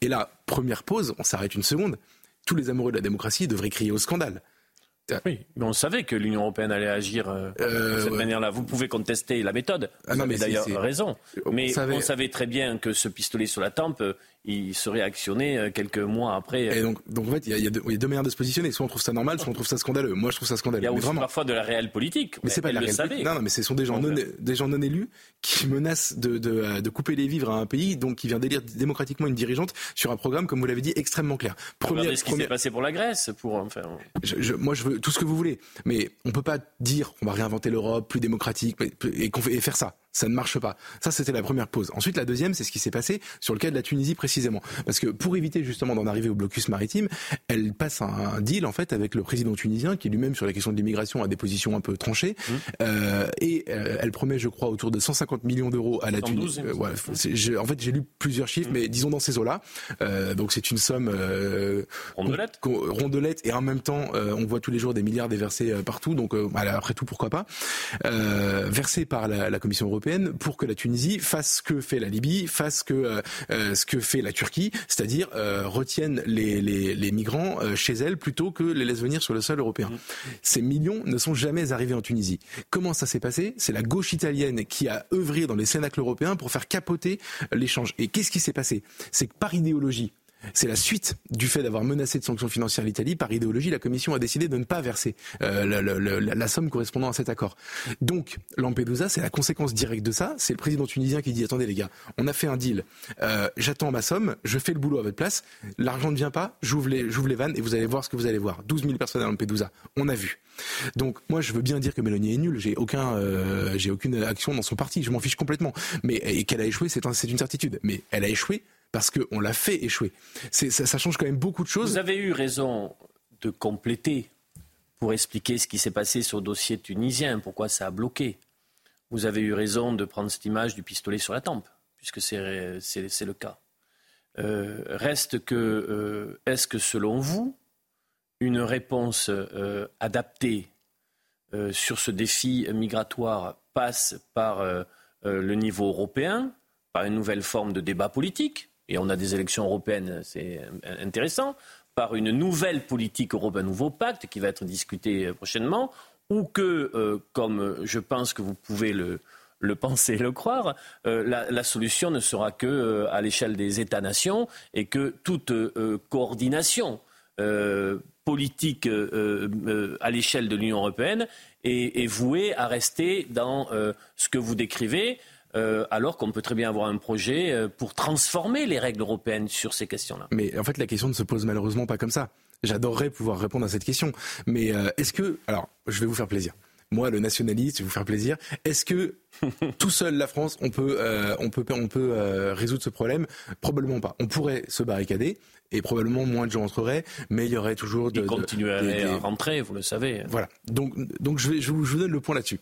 Et là, première pause, on s'arrête une seconde, tous les amoureux de la démocratie devraient crier au scandale. Oui, mais on savait que l'Union européenne allait agir euh, de euh, cette manière-là. Vous pouvez contester la méthode. Ah vous avez d'ailleurs raison. Mais on savait... très bien que ce pistolet sur la tempe, il serait actionné euh, quelques mois après. Et donc, donc en fait, il y, a deux, manières de se positionner. Soit on trouve ça normal, soit on trouve ça scandaleux. Moi, je trouve ça scandaleux. Il y a aussi parfois de la réelle politique. Mais c'est pas de la réelle politique. Non, non, mais ce sont des gens, non, des gens non élus qui menacent de, de, de, couper les vivres à un pays, donc qui vient d'élire démocratiquement une dirigeante sur un programme, comme vous l'avez dit, extrêmement clair. Premier, ce qui s'est passé pour la Grèce, pour enfin. Je, je, moi, je veux tout ce que vous voulez, mais on peut pas dire qu'on va réinventer l'Europe, plus démocratique, et, et faire ça ça ne marche pas. Ça, c'était la première pause. Ensuite, la deuxième, c'est ce qui s'est passé sur le cas de la Tunisie précisément. Parce que pour éviter justement d'en arriver au blocus maritime, elle passe un, deal en fait avec le président tunisien qui lui-même sur la question de l'immigration a des positions un peu tranchées. Mmh. Euh, et euh, elle promet, je crois, autour de 150 millions d'euros à la Tunisie. Euh, en fait, j'ai lu plusieurs chiffres, mmh. mais disons dans ces eaux-là. Donc c'est une somme rondelette. rondelette et en même temps, on voit tous les jours des milliards déversés partout. Donc après tout, pourquoi pas versés par la, la Commission européenne pour que la Tunisie fasse ce que fait la Libye, fasse que, ce que fait la Turquie, c'est-à-dire euh, retienne les, les, les migrants chez elle plutôt que les laisse venir sur le sol européen. Mmh. Ces millions ne sont jamais arrivés en Tunisie. Comment ça s'est passé? C'est la gauche italienne qui a œuvré dans les cénacles européens pour faire capoter l'échange. Et qu'est-ce qui s'est passé? C'est que par idéologie, c'est la suite du fait d'avoir menacé de sanctions financières l'Italie. Par idéologie, la Commission a décidé de ne pas verser euh, la, somme correspondant à cet accord. Donc, Lampedusa, c'est la conséquence directe de ça. C'est le président tunisien qui dit attendez les gars, on a fait un deal. Euh, j'attends ma somme, je fais le boulot à votre place. L'argent ne vient pas, j'ouvre les, les vannes et vous allez voir ce que vous allez voir. 12 000 personnes à Lampedusa, on a vu. Donc moi je veux bien dire que Mélanie est nulle, j'ai aucun, euh, j'ai aucune action dans son parti, je m'en fiche complètement. Mais qu'elle a échoué, c'est une certitude. Mais elle a échoué parce qu'on l'a fait échouer. Ça, change quand même beaucoup de choses. Vous avez eu raison de compléter pour expliquer ce qui s'est passé sur le dossier tunisien, pourquoi ça a bloqué? Vous avez eu raison de prendre cette image du pistolet sur la tempe, puisque c'est le cas. Euh, reste que, euh, est-ce que selon vous, une réponse adaptée sur ce défi migratoire passe par le niveau européen, par une nouvelle forme de débat politique, et on a des élections européennes, c'est intéressant, par une nouvelle politique européenne, un nouveau pacte qui va être discuté prochainement, ou que, euh, comme je pense que vous pouvez le, penser et le croire, euh, la, solution ne sera que euh, à l'échelle des États-nations et que toute coordination politique à l'échelle de l'Union européenne est, est, vouée à rester dans ce que vous décrivez. alors qu'on peut très bien avoir un projet pour transformer les règles européennes sur ces questions-là. Mais en fait, la question ne se pose malheureusement pas comme ça. J'adorerais pouvoir répondre à cette question. Mais euh, est-ce que... Alors, je vais vous faire plaisir. Moi, le nationaliste, je vais vous faire plaisir. Est-ce que tout seul, la France, on peut, euh, on peut, on peut euh, résoudre ce problème? Probablement pas. On pourrait se barricader et probablement moins de gens entreraient, mais il y aurait toujours de. continuer à, rentrer, vous le savez. Voilà. Donc, donc je, vais, je, vous, donne le point là-dessus.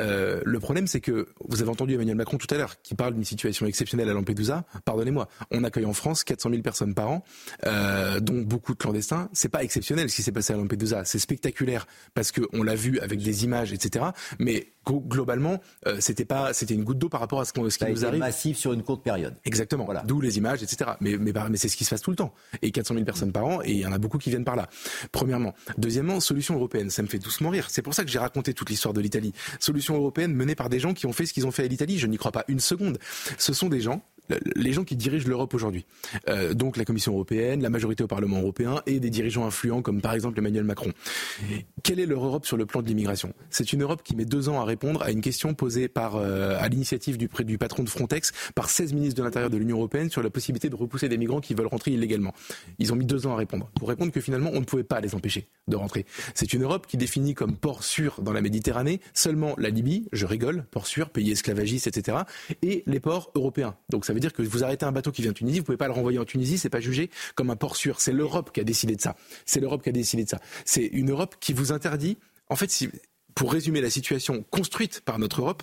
Euh, le problème, c'est que vous avez entendu Emmanuel Macron tout à l'heure qui parle d'une situation exceptionnelle à Lampedusa. Pardonnez-moi, on accueille en France 400 000 personnes par an, euh, dont beaucoup de clandestins. C'est pas exceptionnel ce qui s'est passé à Lampedusa. C'est spectaculaire parce qu'on l'a vu avec des images, etc. Mais globalement, euh, c'était pas, c'était une goutte d'eau par rapport à ce, ce qui nous arrive. massif sur une courte période. Exactement. Voilà. D'où les images, etc. Mais, mais, mais c'est ce qui se passe tout le temps. Et 400 000 personnes par an, et il y en a beaucoup qui viennent par là. Premièrement. Deuxièmement, solution européenne. Ça me fait doucement rire. C'est pour ça que j'ai raconté toute l'histoire de l'Italie. Solution européenne menée par des gens qui ont fait ce qu'ils ont fait à l'Italie. Je n'y crois pas une seconde. Ce sont des gens les gens qui dirigent l'Europe aujourd'hui, euh, donc la Commission européenne, la majorité au Parlement européen et des dirigeants influents comme par exemple Emmanuel Macron. Quelle est leur Europe sur le plan de l'immigration? C'est une Europe qui met deux ans à répondre à une question posée par, euh, à l'initiative du, patron de Frontex par 16 ministres de l'Intérieur de l'Union européenne sur la possibilité de repousser des migrants qui veulent rentrer illégalement. Ils ont mis deux ans à répondre pour répondre que finalement on ne pouvait pas les empêcher de rentrer. C'est une Europe qui définit comme port sûr dans la Méditerranée seulement la Libye, je rigole, port sûr, pays esclavagiste, etc., et les ports européens. Veut dire que vous arrêtez un bateau qui vient de Tunisie, vous pouvez pas le renvoyer en Tunisie, c'est pas jugé comme un port sûr. C'est l'Europe qui a décidé de ça. C'est l'Europe qui a décidé de ça. C'est une Europe qui vous interdit. En fait, si, pour résumer la situation construite par notre Europe,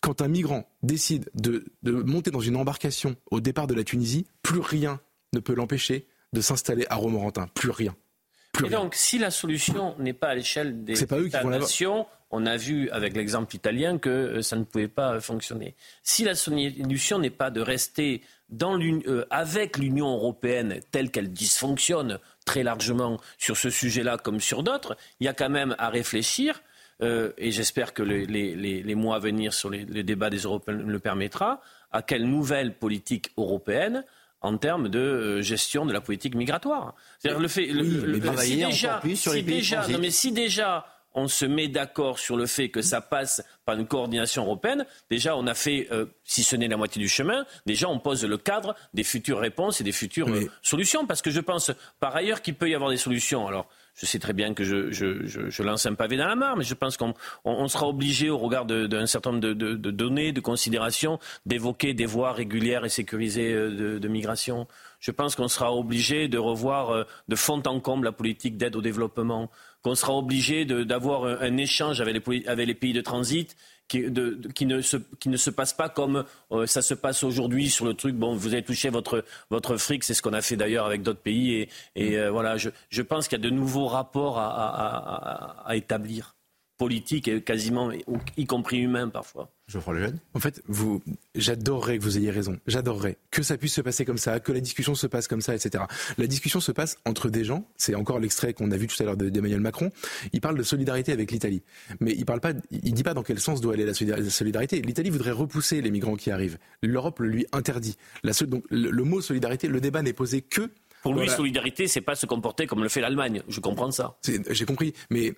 quand un migrant décide de, monter dans une embarcation au départ de la Tunisie, plus rien ne peut l'empêcher de s'installer à Romorantin. Plus rien. et donc, si la solution n'est pas à l'échelle des nations, on a vu avec l'exemple italien que euh, ça ne pouvait pas fonctionner. Si la solution n'est pas de rester euh, avec l'Union européenne telle qu'elle dysfonctionne très largement sur ce sujet-là comme sur d'autres, il y a quand même à réfléchir. Euh, et j'espère que les, mois à venir sur les, débats des Européens le permettra, à quelle nouvelle politique européenne en termes de gestion de la politique migratoire. C'est-à-dire le fait, si déjà, si déjà, non mais si déjà on se met d'accord sur le fait que ça passe par une coordination européenne, déjà on a fait, euh, si ce n'est la moitié du chemin, déjà on pose le cadre des futures réponses et des futures euh, solutions. Parce que je pense par ailleurs qu'il peut y avoir des solutions. Alors je sais très bien que je, lance un pavé dans la mare, mais je pense qu'on sera obligé, au regard d'un certain nombre de, données, de considérations, d'évoquer des voies régulières et sécurisées euh, de, migration. Je pense qu'on sera obligé de revoir de fond en comble la politique d'aide au développement qu'on sera obligé d'avoir un, échange avec les, avec les, pays de transit qui, de, qui, ne, se, qui ne se passe pas comme euh, ça se passe aujourd'hui sur le truc. Bon, vous avez touché votre, votre fric, c'est ce qu'on a fait d'ailleurs avec d'autres pays. Et, et euh, voilà, je, je pense qu'il y a de nouveaux rapports à, à, à établir politique et quasiment, y compris humain parfois. Geoffroy Lejeune En fait, vous, j'adorerais que vous ayez raison. J'adorerais que ça puisse se passer comme ça, que la discussion se passe comme ça, etc. La discussion se passe entre des gens. C'est encore l'extrait qu'on a vu tout à l'heure d'Emmanuel Macron. Il parle de solidarité avec l'Italie, mais il parle pas, il dit pas dans quel sens doit aller la solidarité. L'Italie voudrait repousser les migrants qui arrivent. L'Europe le lui interdit. La, donc le, mot solidarité, le débat n'est posé que pour lui, solidarité, c'est pas se comporter comme le fait l'Allemagne. Je comprends ça. J'ai compris, mais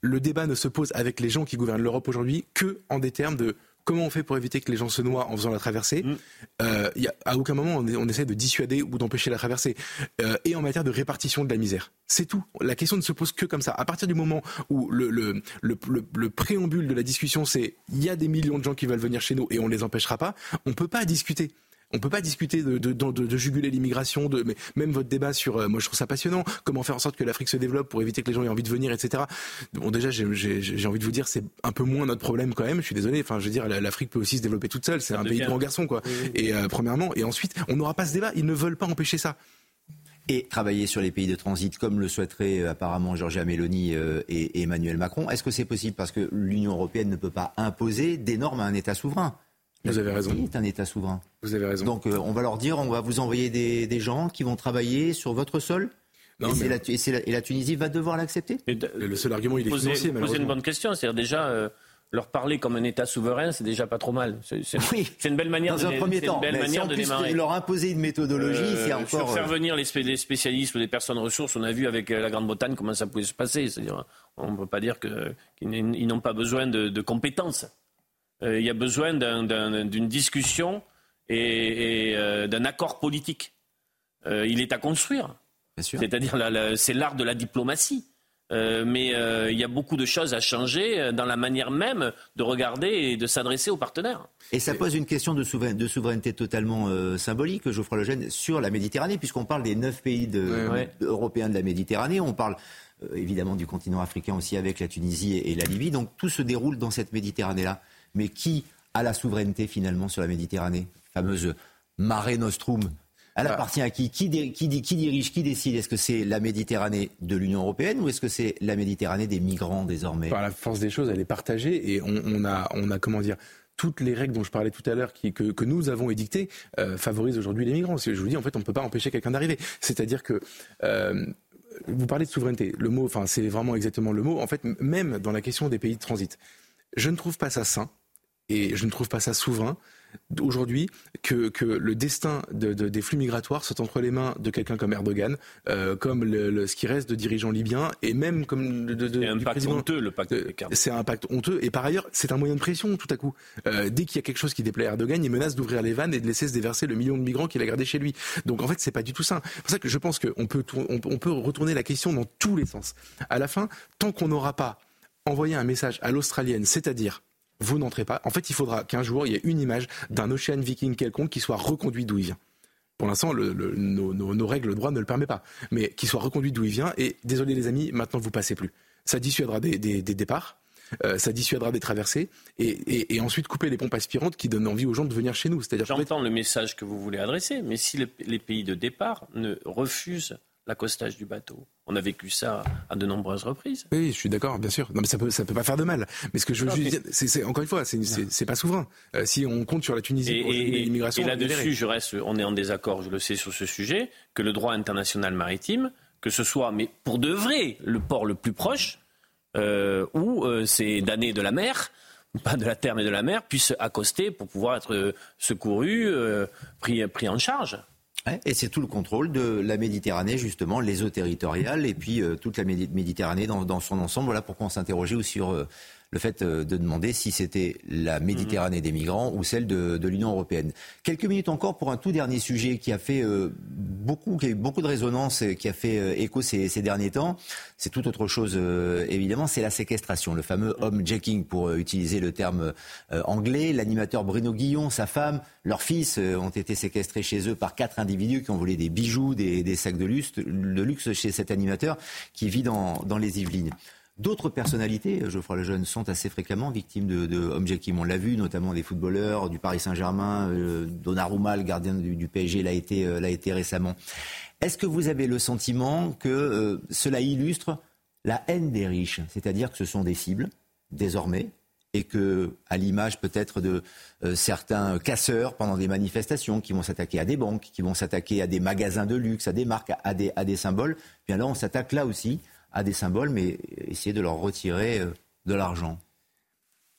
le débat ne se pose avec les gens qui gouvernent l'Europe aujourd'hui que en des termes de comment on fait pour éviter que les gens se noient en faisant la traversée. Mm. Euh, y a, à aucun moment on, essaie de dissuader ou d'empêcher la traversée. Euh, et en matière de répartition de la misère. C'est tout. La question ne se pose que comme ça. À partir du moment où le, le, le, le préambule de la discussion c'est il y a des millions de gens qui veulent venir chez nous et on ne les empêchera pas, on ne peut pas discuter. On peut pas discuter de, de, de, de juguler l'immigration, de, mais même votre débat sur, euh, moi je trouve ça passionnant, comment faire en sorte que l'Afrique se développe pour éviter que les gens aient envie de venir, etc. Bon déjà j'ai envie de vous dire c'est un peu moins notre problème quand même. Je suis désolé. Enfin je veux dire l'Afrique peut aussi se développer toute seule. C'est un pays de grands garçons quoi. Et euh, premièrement et ensuite on n'aura pas ce débat. Ils ne veulent pas empêcher ça. et travailler sur les pays de transit comme le souhaiteraient euh, apparemment Giorgia Meloni et, Emmanuel Macron. Est-ce que c'est possible? Parce que l'Union européenne ne peut pas imposer des normes à un État souverain vous avez raison. est un État souverain. Vous avez raison. Donc on va leur dire, on va vous envoyer des, gens qui vont travailler sur votre sol non, et, la, Tunisie va devoir l'accepter? Le seul argument, il est posez, financier. Posez une bonne question. C'est-à-dire déjà, leur parler comme un État souverain, c'est déjà pas trop mal. C'est oui. une belle manière Dans de, un premier temps. Une belle manière de démarrer. Leur imposer une méthodologie, euh, c'est encore. faire euh, venir les, spécialistes ou les personnes ressources, on a vu avec euh, la Grande-Bretagne comment ça pouvait se passer. C'est-à-dire, on ne peut pas dire qu'ils n'ont pas besoin de, compétences. Il y a besoin d'une discussion et, d'un accord politique. il est à construire. C'est-à-dire, c'est l'art de la diplomatie. Euh, mais euh, il y a beaucoup de choses à changer euh, dans la manière même de regarder et de s'adresser aux partenaires. Et ça pose une question de, souveraineté, de souveraineté totalement symbolique, Geoffroy Lejeune, sur la Méditerranée, puisqu'on parle des neuf pays européens de la Méditerranée, on parle évidemment du continent africain aussi avec la Tunisie et, la Libye, donc tout se déroule dans cette Méditerranée-là. Mais qui a la souveraineté finalement sur la Méditerranée? Fameuse Mare Nostrum elle bah. appartient à qui? Qui, dirige, qui décide? Est-ce que c'est la Méditerranée de l'Union européenne ou est-ce que c'est la Méditerranée des migrants désormais? Par la force des choses, elle est partagée et on, a, on a, comment dire, toutes les règles dont je parlais tout à l'heure que, nous avons édictées euh, favorisent aujourd'hui les migrants. Je vous dis, en fait, on ne peut pas empêcher quelqu'un d'arriver. C'est-à-dire que euh, vous parlez de souveraineté. Le mot, enfin, c'est vraiment exactement le mot. En fait, même dans la question des pays de transit, je ne trouve pas ça sain et je ne trouve pas ça souverain aujourd'hui que, que, le destin de, des flux migratoires soit entre les mains de quelqu'un comme Erdogan, euh, comme le, ce qui reste de dirigeants libyens, et même comme de, de un pacte honteux, le pacte. c'est un pacte honteux, et par ailleurs, c'est un moyen de pression tout à coup. Euh, dès qu'il y a quelque chose qui déplaît à Erdogan, il menace d'ouvrir les vannes et de laisser se déverser le million de migrants qu'il a gardé chez lui. Donc en fait, c'est pas du tout ça. C'est pour ça que je pense qu'on peut, on, on peut retourner la question dans tous les sens. À la fin, tant qu'on n'aura pas envoyé un message à l'australienne, c'est-à-dire vous n'entrez pas. En fait, il faudra qu'un jour, il y ait une image d'un Ocean Viking quelconque qui soit reconduit d'où il vient. Pour l'instant, nos, règles, le droit ne le permet pas. Mais qu'il soit reconduit d'où il vient. Et désolé les amis, maintenant vous passez plus. Ça dissuadera des, départs. Euh, ça dissuadera des traversées et, ensuite couper les pompes aspirantes qui donnent envie aux gens de venir chez nous. C'est-à-dire j'entends le message que vous voulez adresser, mais si les pays de départ ne refusent l'accostage du bateau. On a vécu ça à de nombreuses reprises. Oui, je suis d'accord, bien sûr. Non, mais ça peut, ça peut pas faire de mal. Mais ce que je veux dire, c'est encore une fois, c'est pas souverain. Euh, si on compte sur la Tunisie et, pour l'immigration, et là-dessus, je reste, on est en désaccord, je le sais sur ce sujet, que le droit international maritime, que ce soit, mais pour de vrai, le port le plus proche, euh, où euh, ces damnés de la mer pas de la terre mais de la mer, puissent accoster pour pouvoir être secourus, pris, pris en charge. Et c'est tout le contrôle de la Méditerranée, justement, les eaux territoriales et puis euh, toute la Méditerranée dans, son ensemble. Voilà pourquoi on s'interrogeait aussi sur euh, le fait euh, de demander si c'était la Méditerranée des migrants ou celle de, l'Union européenne. Quelques minutes encore pour un tout dernier sujet qui a fait euh, beaucoup, qui a eu beaucoup de résonance, qui a fait euh, écho ces, derniers temps. C'est tout autre chose, évidemment, c'est la séquestration, le fameux homejacking, pour utiliser le terme anglais. L'animateur Bruno Guillon, sa femme, leur fils ont été séquestrés chez eux par quatre individus qui ont volé des bijoux, des, sacs de luxe, chez cet animateur qui vit dans les Yvelines. D'autres personnalités, Geoffroy Lejeune, sont assez fréquemment victimes de, de On l'a vu, notamment des footballeurs du Paris Saint-Germain. Euh, Donnarumma, le gardien du, PSG, l'a été, euh, été récemment. Est-ce que vous avez le sentiment que euh, cela illustre la haine des riches? C'est-à-dire que ce sont des cibles, désormais, et que, à l'image peut-être de euh, certains casseurs pendant des manifestations qui vont s'attaquer à des banques, qui vont s'attaquer à des magasins de luxe, à des marques, à des, à des symboles, bien là on s'attaque là aussi à des symboles, mais essayer de leur retirer euh, de l'argent.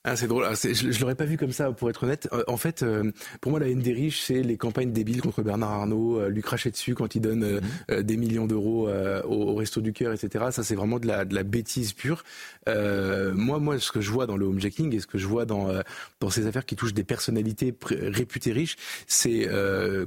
Ah, c'est drôle. Ah, je, ne l'aurais pas vu comme ça, pour être honnête. Euh, en fait, euh, pour moi, la haine des riches, c'est les campagnes débiles contre Bernard Arnault, lui cracher dessus quand il donne mhm. des millions d'euros au, Resto du Cœur, etc. Ça, c'est vraiment de la, de la bêtise pure. moi, moi, ce que je vois dans le homejacking et ce que je vois dans dans ces affaires qui touchent des personnalités réputées riches, c'est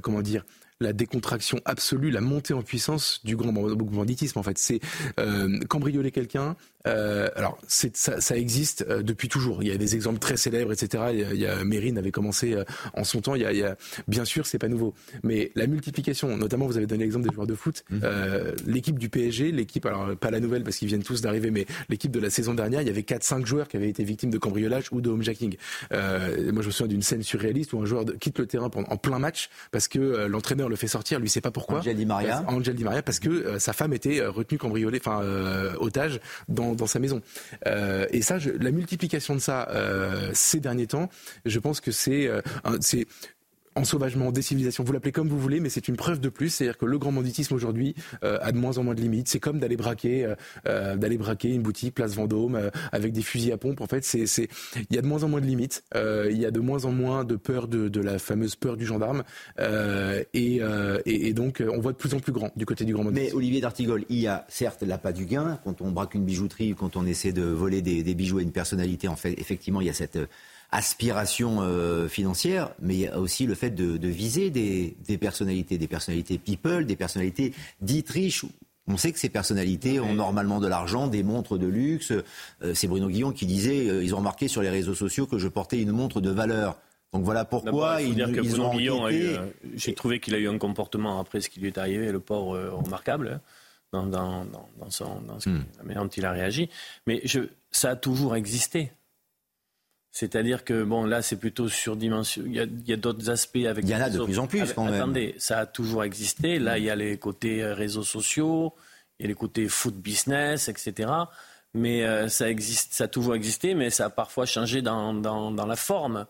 comment dire la décontraction absolue, la montée en puissance du grand banditisme. En fait, c'est euh, cambrioler quelqu'un, Euh, alors, ça, ça, existe euh, depuis toujours. Il y a des exemples très célèbres, etc. Il y a, Mérine avait commencé euh, en son temps. Il y, a, il y a, bien sûr, c'est pas nouveau, mais la multiplication, notamment, vous avez donné l'exemple des joueurs de foot. Mmh. Euh, l'équipe du PSG, l'équipe, alors pas la nouvelle parce qu'ils viennent tous d'arriver, mais l'équipe de la saison dernière, il y avait 4-5 joueurs qui avaient été victimes de cambriolage ou de homejacking. Euh, moi, je me souviens d'une scène surréaliste où un joueur quitte le terrain en plein match parce que l'entraîneur le fait sortir, lui sait pas pourquoi. Angel Di Maria. Angel Di Maria parce que sa femme était retenue cambriolée, enfin otage dans, dans sa maison. Euh, et ça, je, la multiplication de ça euh, ces derniers temps, je pense que c'est euh, c'est ensauvagement, décivilisation, vous l'appelez comme vous voulez, mais c'est une preuve de plus, c'est-à-dire que le grand banditisme aujourd'hui euh, a de moins en moins de limites. C'est comme d'aller braquer, euh, euh d'aller braquer une boutique place Vendôme euh, avec des fusils à pompe. En fait, c'est, c'est, il y a de moins en moins de limites. Euh, il y a de moins en moins de peur de, de la fameuse peur du gendarme, et, et, et, donc on voit de plus en plus grand du côté du grand banditisme. Mais Olivier d'Artigol, il y a certes l'appât du gain quand on braque une bijouterie, quand on essaie de voler des, des bijoux à une personnalité. En fait, effectivement, il y a cette aspiration euh, financière, mais il y a aussi le fait de, viser des, personnalités, des personnalités people, des personnalités dites riches. On sait que ces personnalités ont normalement de l'argent, des montres de luxe. Euh, c'est Bruno Guillon qui disait euh, ils ont remarqué sur les réseaux sociaux que je portais une montre de valeur. Donc voilà pourquoi ils, dire que ils ont Guillon J'ai trouvé qu'il a eu un comportement après ce qui lui est arrivé, le port remarquable hein, dans, son, dans ce, hmm. la manière dont il a réagi. Mais je, ça a toujours existé. C'est-à-dire que, bon, là, c'est plutôt surdimensionné. Il y a, d'autres aspects avec. Il y en a de plus en plus, quand même. Attendez, ça a toujours existé. Là, il y a les côtés euh, réseaux sociaux, il y a les côtés foot business, etc. Mais euh, ça, existe, ça a toujours existé, mais ça a parfois changé dans, dans la forme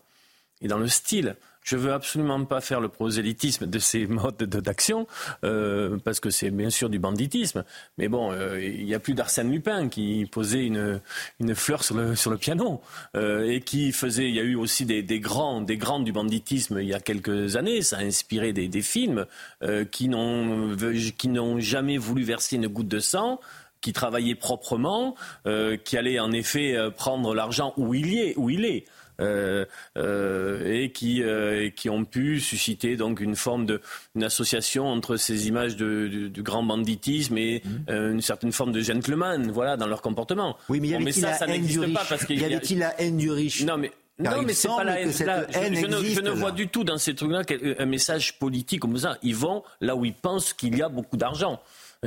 et dans le style. Je veux absolument pas faire le prosélytisme de ces modes d'action, euh, parce que c'est bien sûr du banditisme. Mais bon, euh, il n'y a plus d'Arsène Lupin qui posait une, une fleur sur le, sur le piano euh, et qui faisait. Il y a eu aussi des, des grands, des grands du banditisme il y a quelques années. Ça a inspiré des, des films euh, qui n'ont qui n'ont jamais voulu verser une goutte de sang qui travaillaient proprement, euh, qui allaient en effet prendre l'argent où il y est, où il est. Euh, euh, et qui, euh, qui ont pu susciter donc une forme de une association entre ces images de, du grand banditisme et mmh. une certaine forme de gentleman, voilà, dans leur comportement. Oui, mais y avait-il la ça, haine du riche pas parce qu'il y avait-il la haine du riche Non, mais non, mais c'est pas la haine. je, ne, je, ne, vois du tout dans ces trucs-là un message politique comme ça. Ils vont là où ils pensent qu'il y a beaucoup d'argent.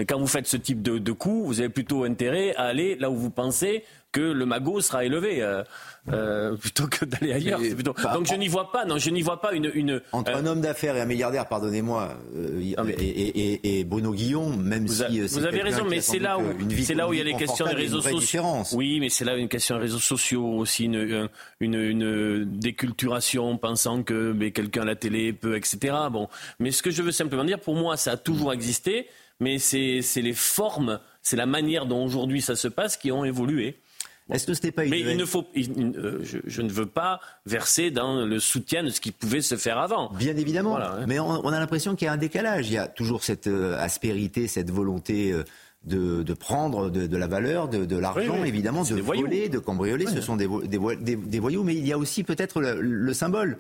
Quand vous faites ce type de, de coup, vous avez plutôt intérêt à aller là où vous pensez que le magot sera élevé euh, euh, plutôt que d'aller ailleurs. Donc je n'y vois pas, non, je n'y vois pas une. une entre un homme d'affaires et un milliardaire, pardonnez-moi, euh, et, et, et, Bruno Guillon, même vous si vous avez raison, mais c'est là où c'est là où il y a les questions des réseaux sociaux. Oui, mais c'est là une question des réseaux sociaux aussi, une, une, une déculturation, pensant que quelqu'un à la télé peut, etc. Bon, mais ce que je veux simplement dire, pour moi, ça a toujours existé, mais c'est les formes, c'est la manière dont aujourd'hui ça se passe qui ont évolué. Est-ce que ce pas Mais il ne faut, euh, je, ne veux pas verser dans le soutien de ce qui pouvait se faire avant. Bien évidemment. Hein. Mais on, a l'impression qu'il y a un décalage. Il y a toujours cette euh, aspérité, cette volonté. Euh, de, prendre de, la valeur, de, l'argent, évidemment, de voler, de cambrioler. Ce sont des, voyous, mais il y a aussi peut-être le, symbole.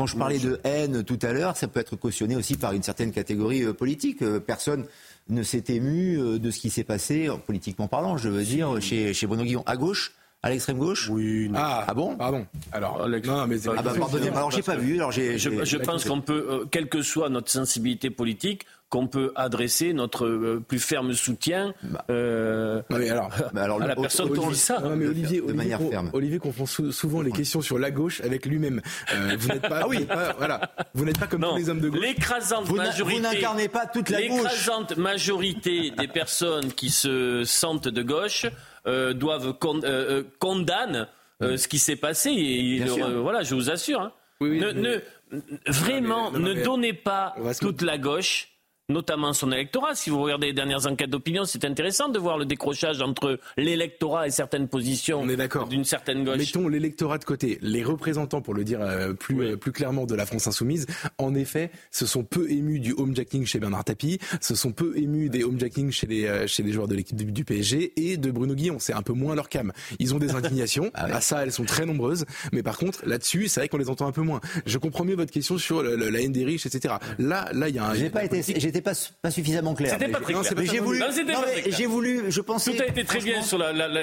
Quand je parlais de haine tout à l'heure, ça peut être cautionné aussi par une certaine catégorie politique. Personne ne s'est ému euh, de ce qui s'est passé, politiquement parlant, je veux dire, chez, chez Bruno Guillon, à gauche à l'extrême gauche Oui. Ah, ah, bon Pardon. Alors, non, mais ah bah, pardonnez-moi. Alors j'ai pas vu. Alors j'ai. Je, je pense qu'on peut, euh, quelle que soit notre sensibilité politique, qu'on peut adresser notre euh, plus ferme soutien bah. euh, alors, bah alors, à la personne qui dit ça. mais Olivier, de manière ferme. Olivier confond souvent les questions sur la gauche avec lui-même. Euh, vous n'êtes pas, ah oui. voilà, vous n'êtes pas comme tous les hommes de gauche. L'écrasante majorité. Vous n'incarnez pas toute la gauche. L'écrasante majorité des personnes qui se sentent de gauche euh, doivent con, euh, condamnent ce qui s'est passé. Et, voilà, je vous assure. Hein. Oui, ne, ne, vraiment, ne donnez pas toute la gauche notamment son électorat. Si vous regardez les dernières enquêtes d'opinion, c'est intéressant de voir le décrochage entre l'électorat et certaines positions d'une certaine gauche. Mettons l'électorat de côté. Les représentants, pour le dire euh, plus, euh, plus clairement, de la France insoumise, en effet, se sont peu émus du homejacking chez Bernard Tapie, se sont peu émus des homejacking chez les, euh, chez les joueurs de l'équipe du, PSG et de Bruno Guillon. C'est un peu moins leur cam. Ils ont des indignations. ah À ça, elles sont très nombreuses. Mais par contre, là-dessus, c'est vrai qu'on les entend un peu moins. Je comprends mieux votre question sur la haine des riches, etc. Là, là, il y a un. J'ai pas été, pas, pas suffisamment clair. C'était pas très clair. Mais j'ai voulu, j'ai voulu, je pensais. Tout a été très bien sur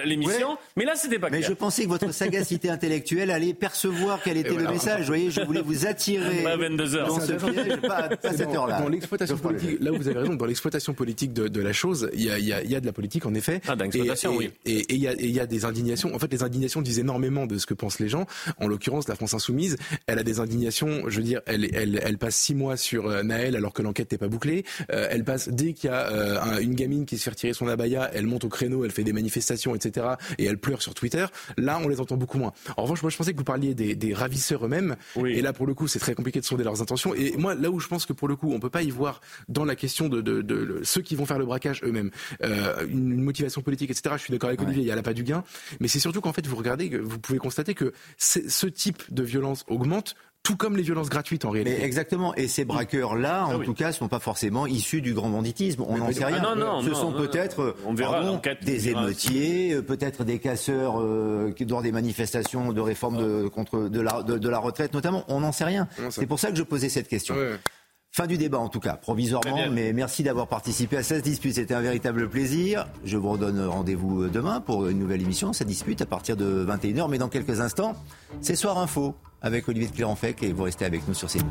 l'émission, mais là, c'était pas clair. Mais je pensais que votre sagacité intellectuelle allait percevoir quel était le message. Vous voyez, je voulais vous attirer dans ce piège, pas, à cette heure-là. Dans l'exploitation politique, là où vous avez raison, dans l'exploitation politique de, la chose, il y a, y a, de la politique en effet. Ah, d'exploitation, oui. Et il y, a, y a des indignations. En fait, les indignations disent énormément de ce que pensent les gens. En l'occurrence, la France insoumise, elle a des indignations. Je veux dire, elle, elle, elle passe six mois sur euh, Naël alors que l'enquête n'est pas bouclée. Euh, elle passe dès qu'il y a euh, une gamine qui se fait retirer son abaya, elle monte au créneau, elle fait des manifestations, etc. Et elle pleure sur Twitter. Là, on les entend beaucoup moins. En revanche, moi, je pensais que vous parliez des, des ravisseurs eux-mêmes. Et là, pour le coup, c'est très compliqué de sonder leurs intentions. Et moi, là où je pense que pour le coup, on peut pas y voir dans la question de, de, de, ceux qui vont faire le braquage eux-mêmes une, motivation politique, etc. Je suis d'accord avec Olivier, il y a là pas du gain. Mais c'est surtout qu'en fait, vous regardez, vous pouvez constater que ce type de violence augmente tout comme les violences gratuites en réalité. exactement. Et ces braqueurs-là, en ah tout cas, ne sont pas forcément issus du grand banditisme. On n'en sait rien. Ah non, non, Ce sont peut-être des émeutiers, euh, peut-être des casseurs euh, dans des manifestations de réforme de, contre, de, la, de, la retraite notamment. On n'en sait rien. C'est pour ça que je posais cette question. Fin du débat en tout cas, provisoirement, mais merci d'avoir participé à cette dispute. C'était un véritable plaisir. Je vous redonne rendez-vous demain pour une nouvelle émission, cette dispute à partir de 21h. Mais dans quelques instants, c'est Soir Info avec Olivier de Clérenfec et vous restez avec nous sur CNews.